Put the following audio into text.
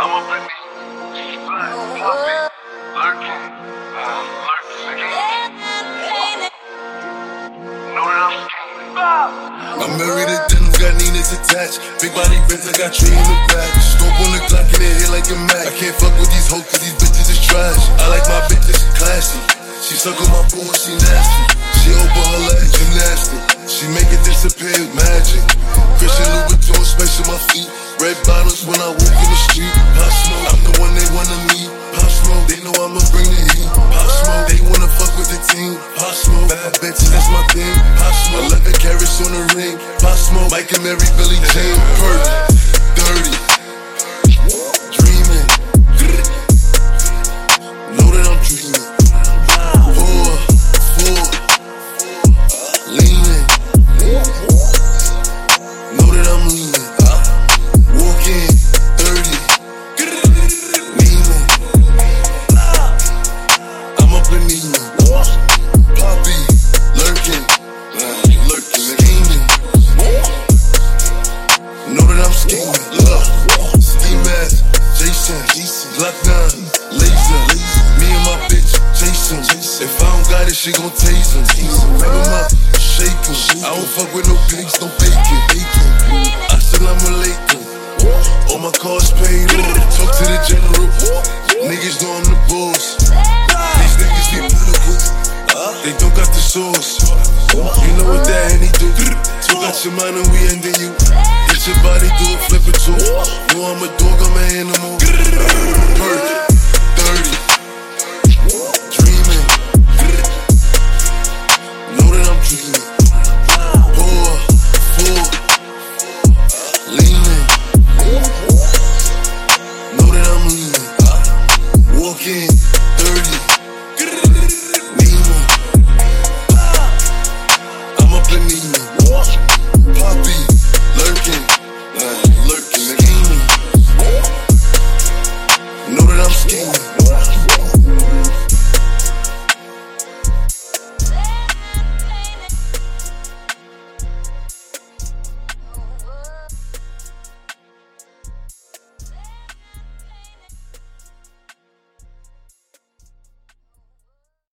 I'm a blippi. Slut, plumpy, lurking, lurking uh, again. Know that I'm scamming. I married to Dennis, got Nina's attached. Big body bitch, I got tree in the back. Scope on the clock in the hit like a Mac. I can't fuck with these hoes cause these bitches is trash. I like my bitches classy. She suck on my boo and she nasty. She open her legs gymnastic. She make it disappear, magic. Christian Louboutin, special my feet. Red bottles when I walk in the street. Pop Mike and Mary, Billie Jean. Perk, dirty. Dreaming. Know that I'm dreaming. Four, four. Leaning. Know that I'm leaning. Walk in, 30. Leaning. I'm up in Neiman. Jason, Glock 9, laser. Me and my bitch, Jason. If I don't got it, she gon' tase him. Grab him up, shake him. I don't fuck with no pigs, no bacon. Assalamu alaikum. All my cars paid off. Talk to the general. Niggas know I'm the boss. These niggas be political. They don't got the sauce. You know what that Henny do? Took out your mind and we ending you. Get your body, do a flip or two. Know I'm a dog, I'm an animal. Quem